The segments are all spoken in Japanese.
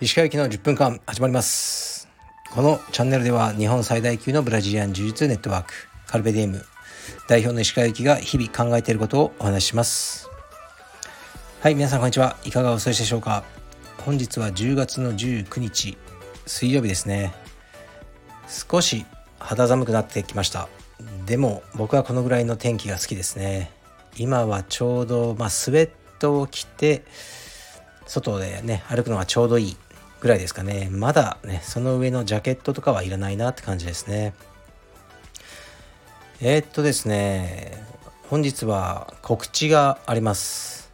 石川行きの10分間始まります。このチャンネルでは日本最大級のブラジリアン柔術ネットワークカルベディエム代表の石川行きが日々考えていることをお話しします。はい皆さんこんにちは。いかがお過ごしでしょうか。本日は10月の19日水曜日ですね。少し肌寒くなってきました。でも僕はこのぐらいの天気が好きですね。今はちょうど、まあ、スウェットを着て外でね歩くのがちょうどいいぐらいですかね。まだねその上のジャケットとかはいらないなって感じですね。えー、っとですね本日は告知があります。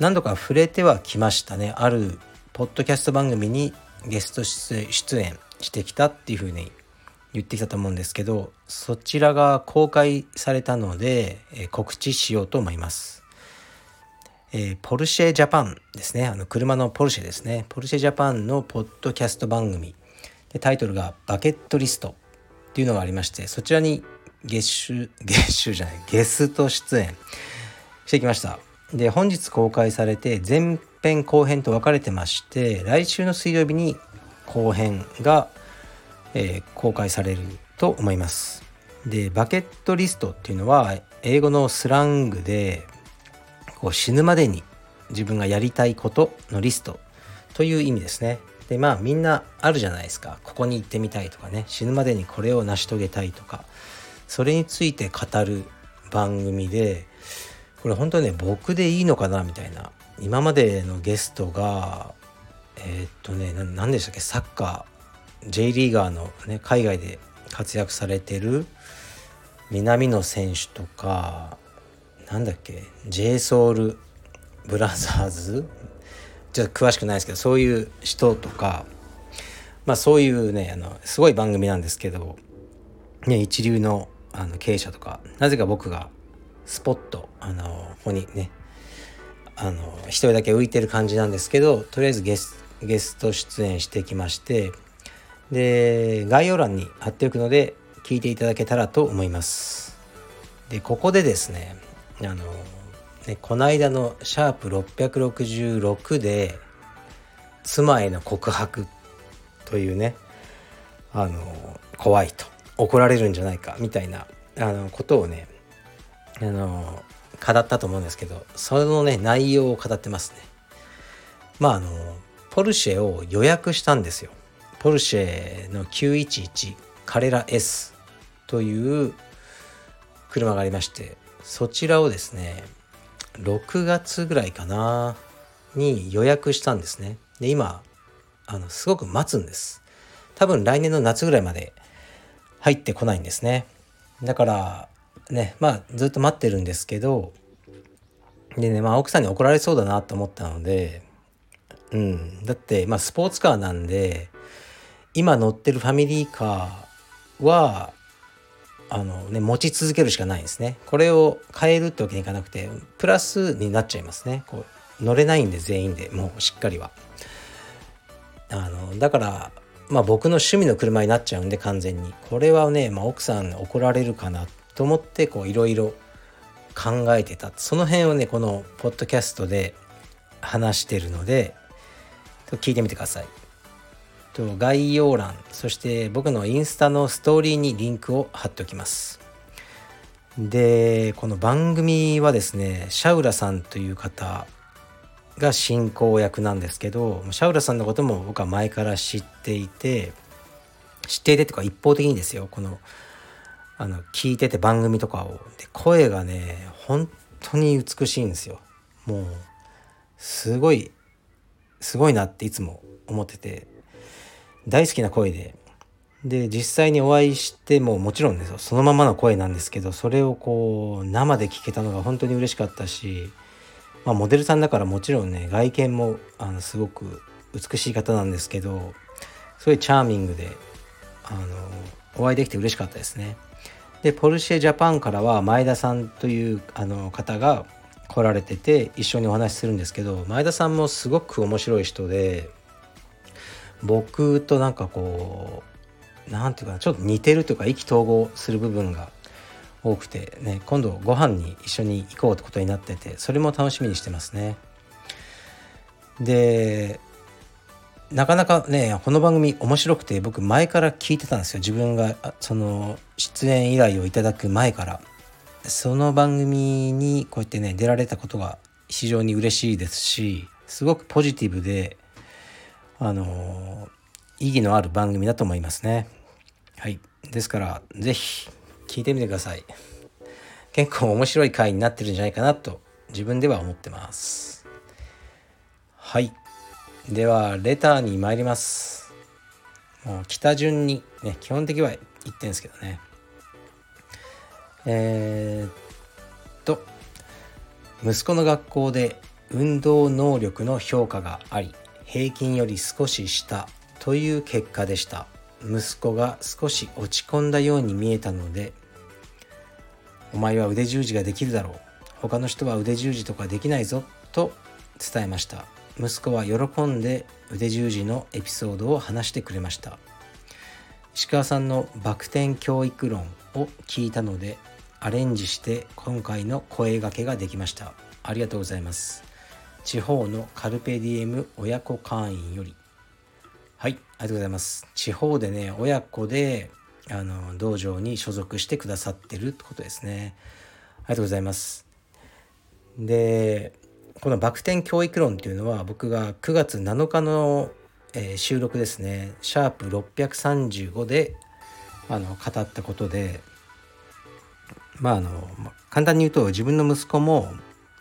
何度か触れてはきましたね。あるポッドキャスト番組にゲスト出演してきたっていうふうに言ってきたと思うんですけどそちらが公開されたので、え告知しようと思います。え、ポルシェジャパンですね。あの車のポルシェですね。ポルシェジャパンのポッドキャスト番組。でタイトルが「バケットリスト」っていうのがありましてそちらに月収 月収じゃないゲスト出演。してきました。で本日公開されて前編後編と分かれてまして来週の水曜日に後編がえー、公開されると思います。でバケットリストっていうのは英語のスラングでこう死ぬまでに自分がやりたいことのリストという意味ですね。でまあみんなあるじゃないですか。ここに行ってみたいとかね。死ぬまでにこれを成し遂げたいとか。それについて語る番組でこれ本当ね僕でいいのかなみたいな。今までのゲストがえー、っとね何でしたっけ？サッカー。J リーガーの、ね、海外で活躍されてる南野選手とかなんだっけ j ソ u l ブラザーズ？ちょっと詳しくないですけどそういう人とかまあそういうねあのすごい番組なんですけど、ね、一流のあの経営者とかなぜか僕がスポットあのここにねあの一人だけ浮いてる感じなんですけどとりあえずゲスゲスト出演してきましてで概要欄に貼っておくので聞いていただけたらと思います。でここでですねあのねこの間のシャープ666で妻への告白というねあの怖いと怒られるんじゃないかみたいなあのことをねあの語ったと思うんですけどそのね内容を語ってますね。まああのポルシェを予約したんですよ。ポルシェの911カレラ S という車がありましてそちらをですね6月ぐらいかなに予約したんですね。で今あのすごく待つんです。多分来年の夏ぐらいまで入ってこないんですね。だからねまあずっと待ってるんですけどでねまあ奥さんに怒られそうだなと思ったのでうん。だってまあスポーツカーなんで今乗ってるファミリーカーはあのね持ち続けるしかないんですね。これを変えるってわけにいかなくてプラスになっちゃいますね。こう乗れないんで全員でもうしっかりは。あのだからまあ僕の趣味の車になっちゃうんで完全に。これはね、まあ、奥さん怒られるかなと思ってこういろいろ考えてた。その辺をねこのポッドキャストで話してるので聞いてみてください。と概要欄そして僕のインスタのストーリーにリンクを貼っておきます。でこの番組はですねシャウラさんという方が進行役なんですけどシャウラさんのことも僕は前から知っていて知っていてとか一方的にですよこのあの聞いてて番組とかを。で声がね本当に美しいんですよ。もうすごいすごいなっていつも思ってて。大好きな声でで実際にお会いしてももちろんねそのままの声なんですけどそれをこう生で聞けたのが本当に嬉しかったし、まあ、モデルさんだからもちろんね外見もあのすごく美しい方なんですけどすごいチャーミングであのお会いできて嬉しかったですね。でポルシェジャパンからは前田さんというあの方が来られてて一緒にお話しするんですけど前田さんもすごく面白い人で僕となんかこう何て言うかなちょっと似てるというか意気投合する部分が多くてね今度ご飯に一緒に行こうってことになっててそれも楽しみにしてますね。でなかなかねこの番組面白くて僕前から聞いてたんですよ。自分がその出演依頼をいただく前から。その番組にこうやってね出られたことが非常に嬉しいですしすごくポジティブであの意義のある番組だと思いますね。はい。ですから是非聞いてみてください。結構面白い回になってるんじゃないかなと自分では思ってます。はい。ではレターに参ります。もう北順にね基本的は言ってんですけどね。えー、っと息子の学校で運動能力の評価があり平均より少し下という結果でした。息子が少し落ち込んだように見えたので「お前は腕十字ができるだろう。他の人は腕十字とかできないぞ」と伝えました。息子は喜んで腕十字のエピソードを話してくれました。石川さんのバク転教育論を聞いたのでアレンジして今回の声がけができました。ありがとうございます。地方のカルペディエム親子会員より。はいありがとうございます。地方でね親子であの道場に所属してくださってるってことですね。ありがとうございます。でこの「バク転教育論」っていうのは僕が9月7日の、えー、収録ですね。シャープ635であの語ったことでまああの簡単に言うと自分の息子も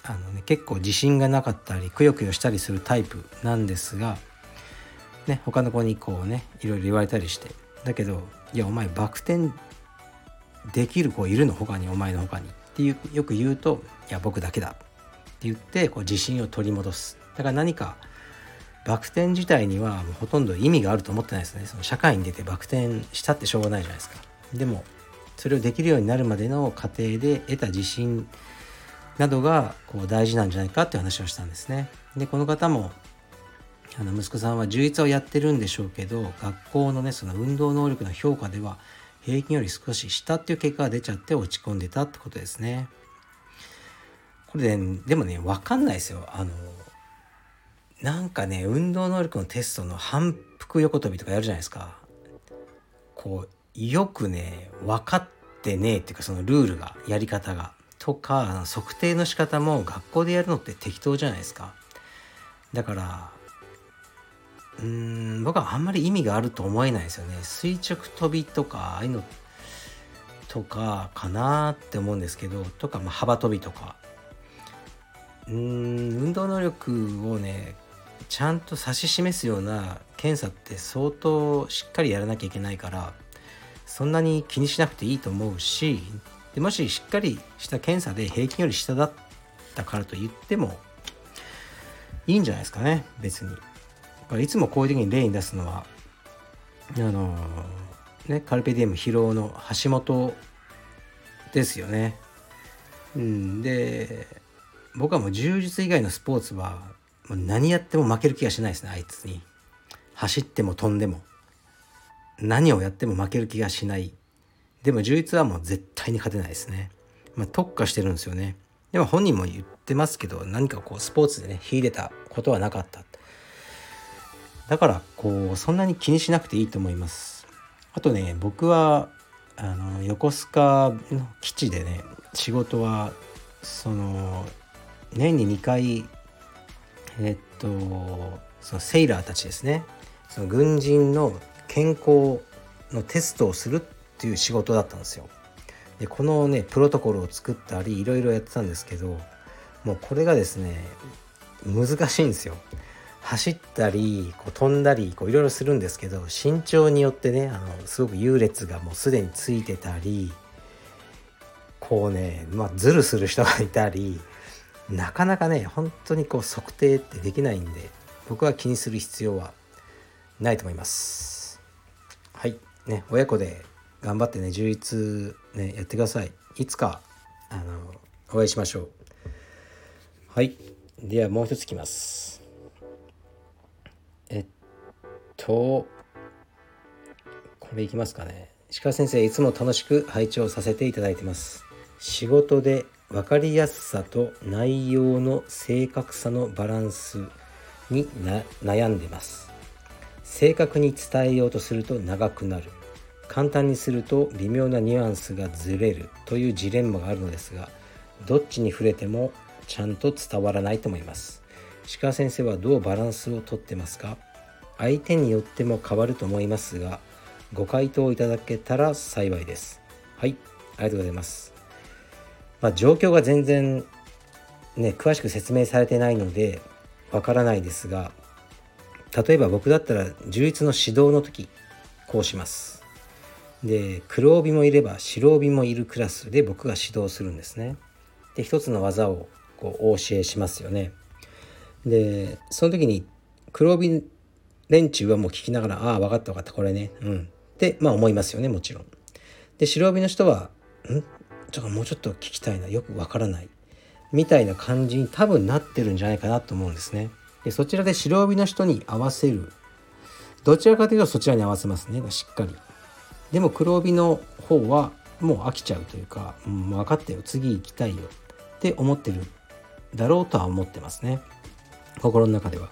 あの、ね、結構自信がなかったりくよくよしたりするタイプなんですが、ね、他の子にこうねいろいろ言われたりして。だけど「いやお前バク転できる子いるの？他にお前の他に」っていうよく言うと「いや僕だけだ」って言ってこう自信を取り戻す。だから何かバク転自体にはもうほとんど意味があると思ってないですね。その社会に出てバク転したってしょうがないじゃないですか。でもそれをできるようになるまでの過程で得た自信などがこう大事なんじゃないかっていう話をしたんですね。でこの方もあの息子さんは充実をやってるんでしょうけど学校のねその運動能力の評価では平均より少し下っていう結果が出ちゃって落ち込んでたってことですね。これねでもね分かんないですよ。あのなんかね運動能力のテストの反復横跳びとかやるじゃないですか。こうよくね分かってねえっていうかそのルールがやり方が。とか測定の仕方も学校でやるのって適当じゃないですか。だからうーん僕はあんまり意味があると思えないですよね。垂直跳びとかああいうのとかかなって思うんですけどとか、まあ、幅跳びとか。うーん運動能力をねちゃんと指し示すような検査って相当しっかりやらなきゃいけないからそんなに気にしなくていいと思うしでもししっかりした検査で平均より下だったからと言ってもいいんじゃないですかね別に。いつもこういう時に例に出すのはあのねカルペディエム疲労の橋本ですよね。うん、で僕はもう柔術以外のスポーツはもう何やっても負ける気がしないですねあいつに走っても飛んでも何をやっても負ける気がしないでも柔術はもう絶対に勝てないですね、まあ、特化してるんですよね。でも本人も言ってますけど何かこうスポーツでね秀でたことはなかった。だからこうそんなに気にしなくていいと思います。あとね僕はあの横須賀の基地でね仕事はその年に2回えっとそのセイラーたちですね。その軍人の健康のテストをするっていう仕事だったんですよ。でこのねプロトコルを作ったりいろいろやってたんですけどもうこれがですね難しいんですよ。走ったりこう飛んだりいろいろするんですけど身長によってねあのすごく優劣がもうすでについてたりこうねまあズルする人がいたりなかなかね本当にこう測定ってできないんで僕は気にする必要はないと思いますはいね親子で頑張ってね充実ねやってください。いつかあのお会いしましょう。はい。ではもう一ついきます。えっとこれいきますかね。石川先生いつも楽しく拝聴させていただいてます。仕事で分かりやすさと内容の正確さのバランスに悩んでます。正確に伝えようとすると長くなる。簡単にすると微妙なニュアンスがずれるというジレンマがあるのですがどっちに触れてもちゃんと伝わらないと思います。鹿先生はどうバランスをとってますか？相手によっても変わると思いますがご回答いただけたら幸いです。はいありがとうございます。まあ、状況が全然ね詳しく説明されてないのでわからないですが例えば僕だったら充実の指導の時こうします。で黒帯もいれば白帯もいるクラスで僕が指導するんですね。で一つの技をこうお教えしますよね。でその時に黒帯連中はもう聞きながら「ああ分かった分かったこれね。うん」ってまあ思いますよねもちろん。で白帯の人は「ん？ちょっともうちょっと聞きたいなよくわからない。みたいな感じに多分なってるんじゃないかなと思うんですね。でそちらで白帯の人に合わせる。どちらかというとそちらに合わせますねしっかり。でも黒帯の方はもう飽きちゃうというか、うん、分かったよ次行きたいよって思ってるだろうとは思ってますね。心の中では。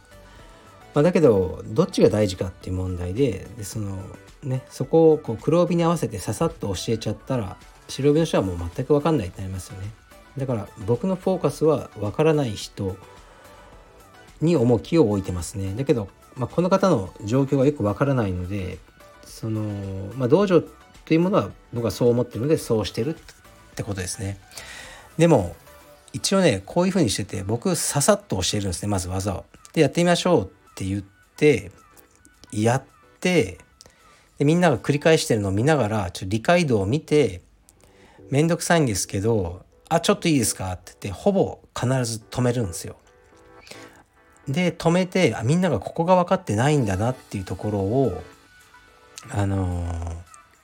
まあ、だけどどっちが大事かっていう問題ででそのねそこをこう黒帯に合わせてささっと教えちゃったら白帯の人はもう全く分かんないってなりますよね。だから僕のフォーカスは分からない人に重きを置いてますね。だけど、まあ、この方の状況がよく分からないのでその、まあ、道場というものは僕はそう思ってるのでそうしてるってことですねでも一応ねこういうふうにしてて僕ささっと教えるんですねまず技を。でやってみましょうって言ってやってでみんなが繰り返してるのを見ながらちょっと理解度を見てめんどくさいんですけど「あちょっといいですか?」って言ってほぼ必ず止めるんですよ。で止めてあみんながここが分かってないんだなっていうところをあのー、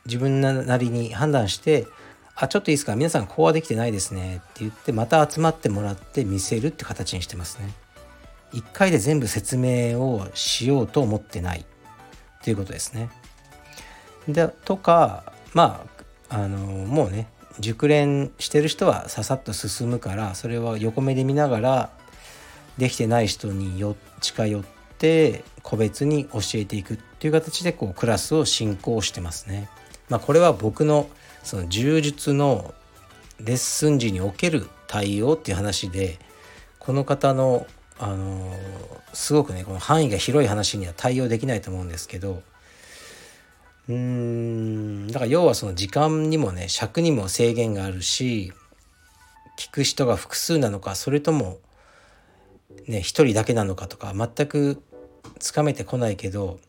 自分なりに判断して「あちょっといいですか？皆さんここはできてないですね」って言ってまた集まってもらって見せるって形にしてますね。一回で全部説明をしようと思ってないということですね。でとかまああのもうね熟練してる人はささっと進むからそれは横目で見ながらできてない人によ近寄ってって個別に教えていくっていう形でこうクラスを進行してますね。まあ、これは僕のその柔術のレッスン時における対応っていう話でこの方のあのすごくねこの範囲が広い話には対応できないと思うんですけどうーんだから要はその時間にもね尺にも制限があるし聞く人が複数なのかそれともね一人だけなのかとか全くつかめてこないけど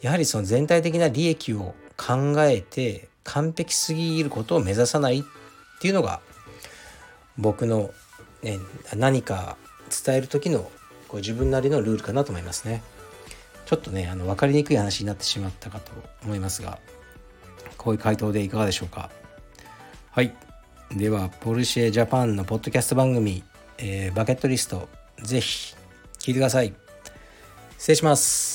やはりその全体的な利益を考えて完璧すぎることを目指さないっていうのが僕の、ね、何か伝える時のこう自分なりのルールかなと思いますね。ちょっとねあの分かりにくい話になってしまったかと思いますがこういう回答でいかがでしょうか。はい。ではポルシェジャパンのポッドキャスト番組、えー、バケットリストぜひ聞いてください。失礼します。